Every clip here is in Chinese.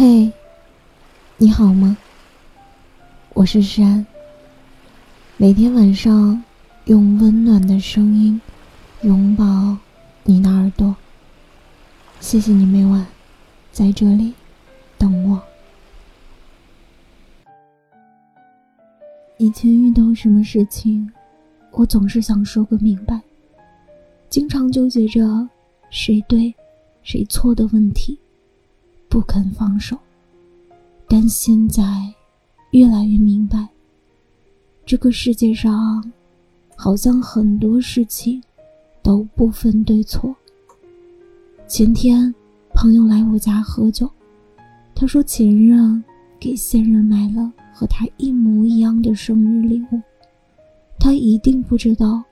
嘿，你好吗？我是山。每天晚上用温暖的声音拥抱你的耳朵。谢谢你每晚在这里等我。以前遇到什么事情，我总是想说个明白，经常纠结着谁对谁错的问题。不肯放手，但现在越来越明白，这个世界上好像很多事情都不分对错。前天朋友来我家喝酒，他说前任给现任买了和他一模一样的生日礼物，他一定不知道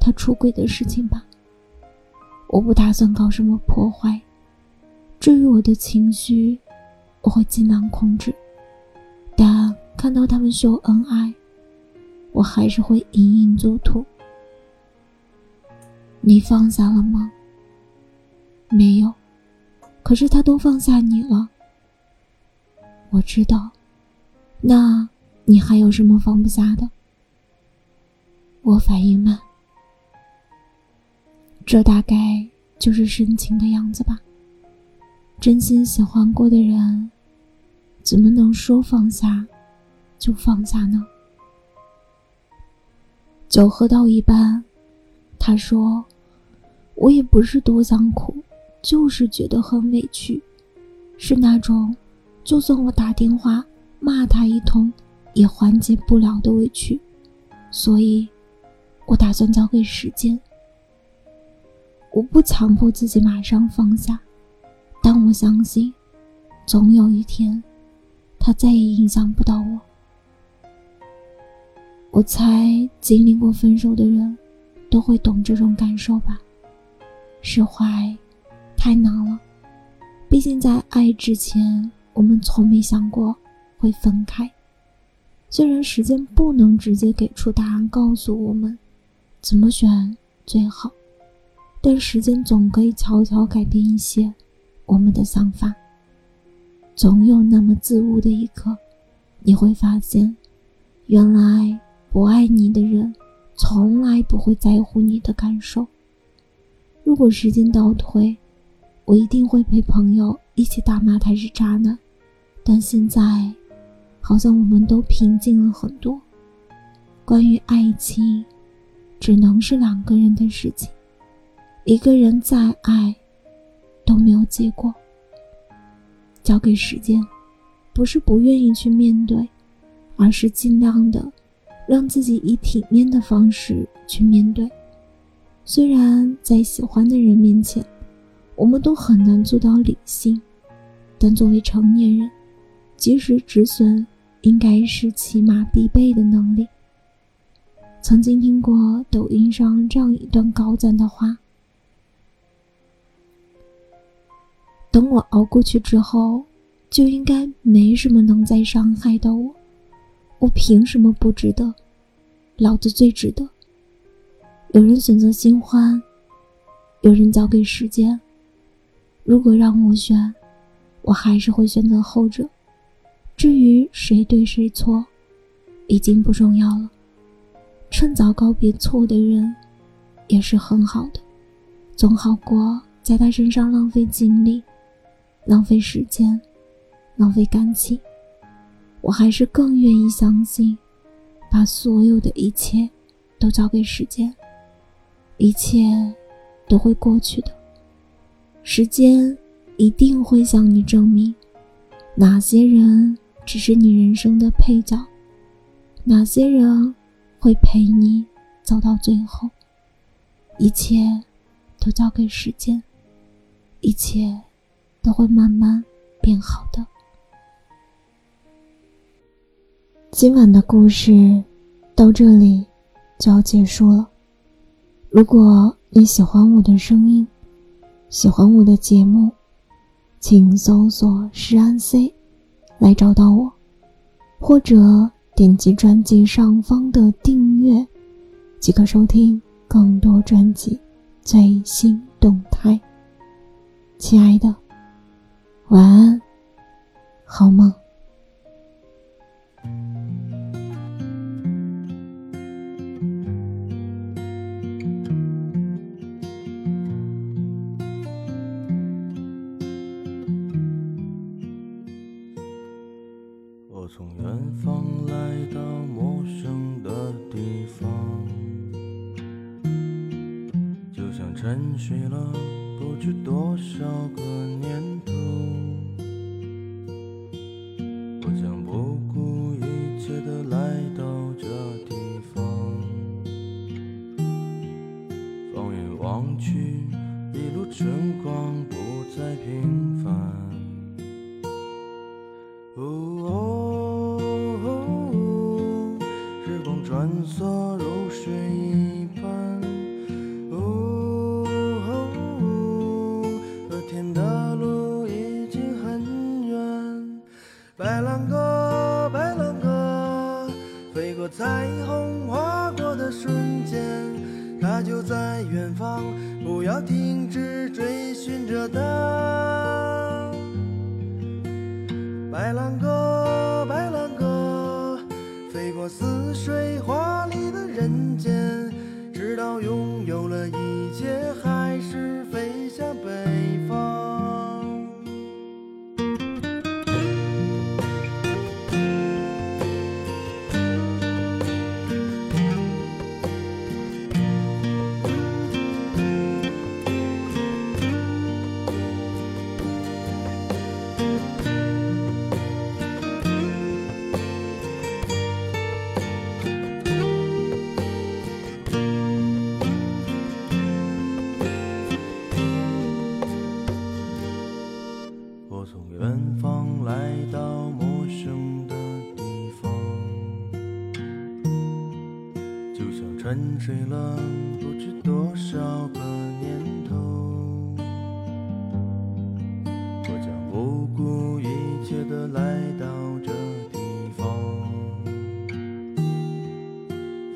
他出轨的事情吧？我不打算搞什么破坏。至于我的情绪，我会尽量控制，但看到他们秀恩爱，我还是会隐隐作痛。你放下了吗？没有，可是他都放下你了。我知道，那你还有什么放不下的？我反应慢，这大概就是深情的样子吧。真心喜欢过的人，怎么能说放下就放下呢？酒喝到一半，他说：“我也不是多想哭，就是觉得很委屈，是那种就算我打电话骂他一通，也缓解不了的委屈，所以，我打算交给时间。我不强迫自己马上放下。”我相信，总有一天，他再也影响不到我。我猜，经历过分手的人，都会懂这种感受吧。释怀，太难了。毕竟在爱之前，我们从没想过会分开。虽然时间不能直接给出答案，告诉我们怎么选最好，但时间总可以悄悄改变一些。我们的想法，总有那么自悟的一刻，你会发现，原来不爱你的人，从来不会在乎你的感受。如果时间倒退，我一定会陪朋友一起大骂他是渣男。但现在，好像我们都平静了很多。关于爱情，只能是两个人的事情，一个人再爱。都没有结果。交给时间，不是不愿意去面对，而是尽量的让自己以体面的方式去面对。虽然在喜欢的人面前，我们都很难做到理性，但作为成年人，及时止损应该是起码必备的能力。曾经听过抖音上这样一段高赞的话。等我熬过去之后，就应该没什么能再伤害到我。我凭什么不值得？老子最值得。有人选择新欢，有人交给时间。如果让我选，我还是会选择后者。至于谁对谁错，已经不重要了。趁早告别错的人，也是很好的，总好过在他身上浪费精力。浪费时间，浪费感情，我还是更愿意相信，把所有的一切都交给时间，一切都会过去的。时间一定会向你证明，哪些人只是你人生的配角，哪些人会陪你走到最后。一切都交给时间，一切。都会慢慢变好的。今晚的故事到这里就要结束了。如果你喜欢我的声音，喜欢我的节目，请搜索“诗安 C” 来找到我，或者点击专辑上方的订阅，即可收听更多专辑最新动态。亲爱的。晚安，好梦。我从远方来到陌生的地方，就像沉睡了不知多少个年头。放眼望去，一路春光不再平凡。海浪歌，沉睡了不知多少个年头。我将不顾一切的来到这地方，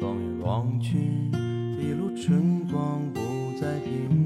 放眼望去，一路春光不再平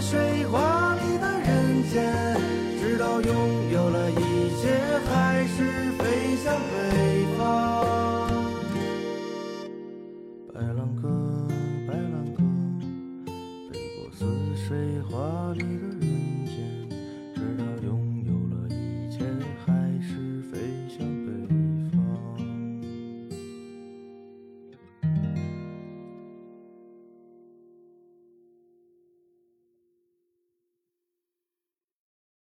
水花里的人间，直到拥有了一切，还是飞向北